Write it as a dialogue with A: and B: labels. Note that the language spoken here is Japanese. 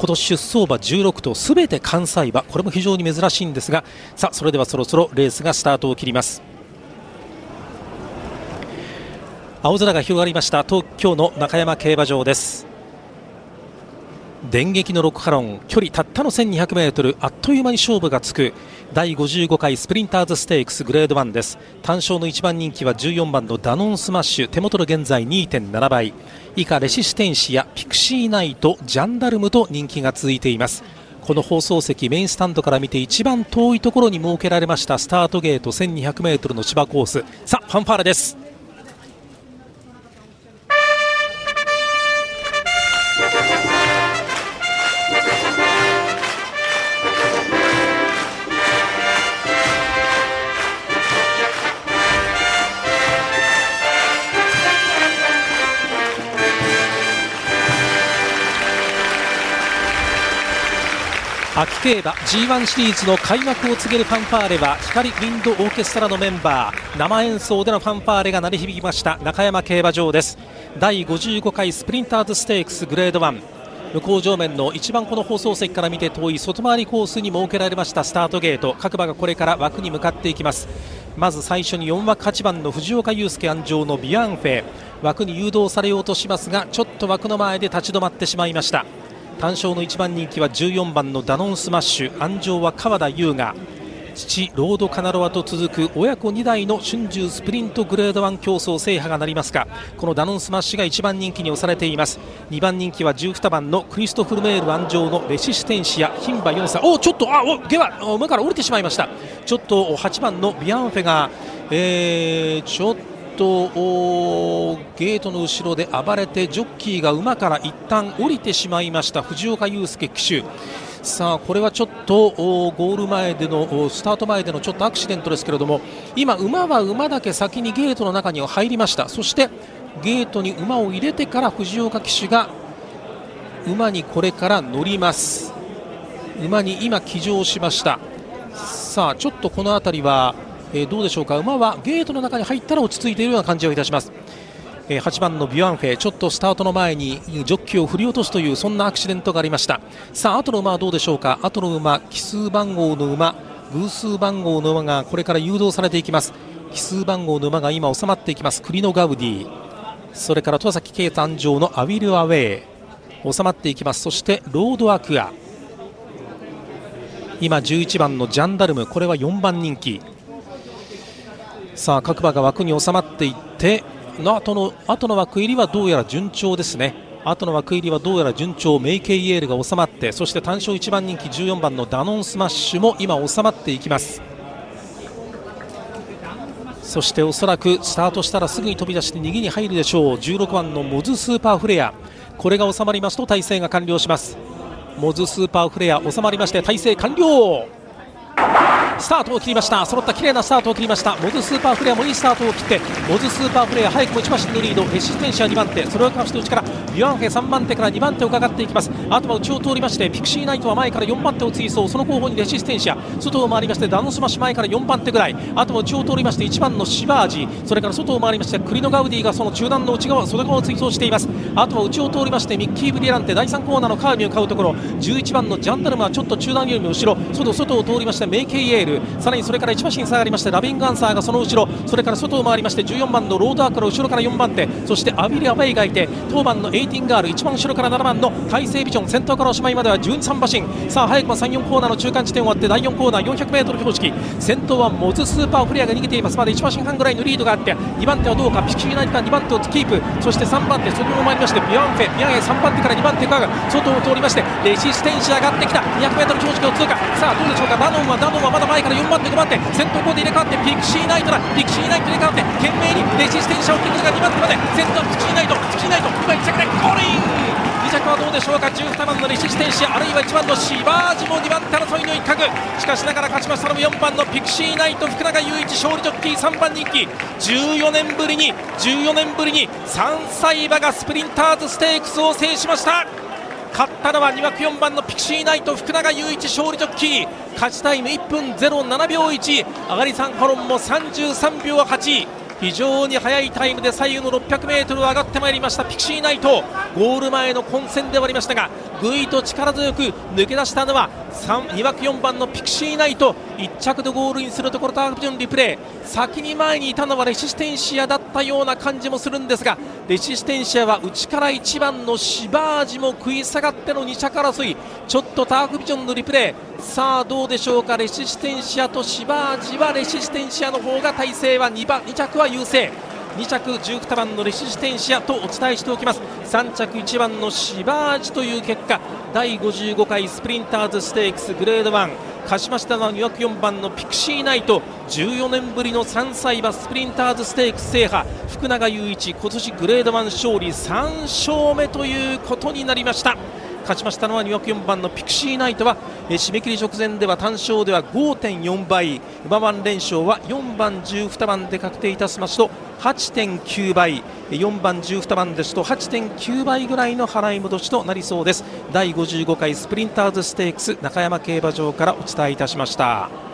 A: 今年出走馬16頭すべて関西馬。これも非常に珍しいんですがさあそれではそろそろレースがスタートを切ります。青空が広がりました。東京の中山競馬場です。電撃のロックハロン距離たったの1 2 0 0メートル。あっという間に勝負がつく。第55回スプリンターズステークスグレード1です。単勝の1番人気は14番のダノンスマッシュ。手元の現在2.7倍。以下レシステンシアピクシーナイトジャンダルムと人気が続いています。この放送席メインスタンドから見て一番遠いところに設けられましたスタートゲート 1200m の芝コース。さあファンファーレです。秋競馬 G1 シリーズの開幕を告げるファンファーレは光ウィンドオーケストラのメンバー生演奏でのファンファーレが鳴り響きました中山競馬場です。第55回スプリンターズステークスグレード1向こう正面の一番この放送席から見て遠い外回りコースに設けられましたスタートゲート。各馬がこれから枠に向かっていきます。まず最初に4枠8番の藤岡佑介鞍上のビアンフェ。枠に誘導されようとしますがちょっと枠の前で立ち止まってしまいました。単勝の1番人気は14番のダノンスマッシュ。鞍上は川田将雅。父ロードカナロアと続く親子2代の春秋スプリントグレード1競走制覇がなりますがこのダノンスマッシュが1番人気に推されています。2番人気は12番のクリストフ・ルメール鞍上のレシステンシア牝馬4歳おちょっとあおゲは馬から降りてしまいました。ちょっと8番のビアンフェが、えー、ちょっととゲートの後ろで暴れてジョッキーが馬から一旦降りてしまいました藤岡佑介騎手。さあこれはちょっとゴール前でのスタート前でのちょっとアクシデントですけれども今、馬は馬だけ先にゲートの中には入りました。そしてゲートに馬を入れてから藤岡騎手が馬にこれから乗ります。馬に今騎乗しました。さあちょっとこの辺りはえー、どうでしょうか？馬はゲートの中に入ったら落ち着いているような感じをいたします。えー、8番のビュアンフェちょっとスタートの前にジョッキを振り落とすというそんなアクシデントがありました。さあ後の馬はどうでしょうか？後の馬奇数番号の馬偶数番号の馬がこれから誘導されていきます。奇数番号の馬が今収まっていきます。クリノガウディ。それから戸崎圭誕生のアウィルアウェイ。収まっていきます。そしてロードアクア。今11番のジャンダルム。これは4番人気。さあ各馬が枠に収まっていっての後のの枠入りはどうやら順調ですね。後の枠入りはどうやら順調メイケイエールが収まってそして単勝1番人気14番のダノンスマッシュも今収まっていきます。そしておそらくスタートしたらすぐに飛び出して逃げに入るでしょう。16番のモズスーパーフレア。これが収まりますと体勢が完了します。モズスーパーフレア収まりまして体勢完了。スタートを切りました。揃った綺麗なスタートを切りました。モズスーパーフレアもいいスタートを切ってモズスーパーフレア早くも1馬身のリード。レシステンシア2番手それをかわして内からビアンフェ3番手から2番手をかかっていきます。あとは内を通りましてピクシーナイトは前から4番手を追走。その後方にレシステンシア。外を回りましてダノスマシ前から4番手ぐらい。あとは内を通りまして1番のシバージそれから外を回りましてクリノガウディがその中団の内側外側を追走しています。あとは内を通りましてミッキーブリランテ第3コーナーのカーブに向かうところ。11番のジャンダルムはちょっと中団よりも後ろ。外外を通りましてメイケイエール。さらにそれから1馬身下がりましてラビングアンサーがその後ろそれから外を回りまして14番のロードアーから後ろから4番手そしてアビリアベイがいて当番のエイティンガール一番後ろから7番の大西ビジョン先頭からおしまいまでは12、3馬身。さあ早くも3、4コーナーの中間地点終わって第4コーナー 400m 標識。先頭はモズスーパーフレアが逃げています。まで1馬身半ぐらいのリードがあって2番手はどうかピクシーナイトが2番手をキープ。そして3番手外を回りましてビアンフェ。ビアンエ3番手から2番手が外を通りましてレシステンシ上がってきた。200m 標識を通過。さあどうでしょうか。ダノンはダノンはまだ前から4番手5番手先頭コーで入れ替わってピクシーナイトだ。ピクシーナイト入れ替わって懸命にレシステンシャをキングが2番手まで先頭ピクシーナイトピクシーナイト今1着でゴールイン2着はどうでしょうか？12番のレシステンシアあるいは1番のシバージも2番手争いの一角。しかしながら勝ちましたのも4番のピクシーナイト福永雄一勝利ジョッキー3番人気。14年ぶりに14年ぶりに3歳馬がスプリンターズステークスを制しました。勝ったのは2枠4番のピクシーナイト福永雄一勝利ジョッキー勝ちタイム1分07秒1上がり3コロンも33秒8非常に速いタイムで左右の 600m 上がってまいりましたピクシーナイト。ゴール前の混戦ではありましたがぐいと力強く抜け出したのは2枠4番のピクシーナイト。1着でゴールインするところターフビジョンリプレイ。先に前にいたのはレシステンシアだったような感じもするんですがレシステンシアは内から1番のシバージも食い下がっての2着争い。ちょっとターフビジョンのリプレイ。さあどうでしょうか？レシステンシアとシバージはレシステンシアの方が体勢は2番2着は優勢。2着12番のレシステンシアとお伝えしておきます。3着1番のシバージという結果。第55回スプリンターズステークスグレード1勝ちましたのは2枠4番のピクシーナイト。14年ぶりの3歳馬スプリンターズステークス制覇。福永祐一今年グレード1勝利。3勝目ということになりました。勝ちましたのは2枠4番のピクシーナイトは、え締め切り直前では単勝では5.4倍。馬番連勝は4番12番で確定いたしますと8.9倍4番12番ですと8.9倍ぐらいの払い戻しとなりそうです第55回スプリンターズステークス中山競馬場からお伝えいたしました。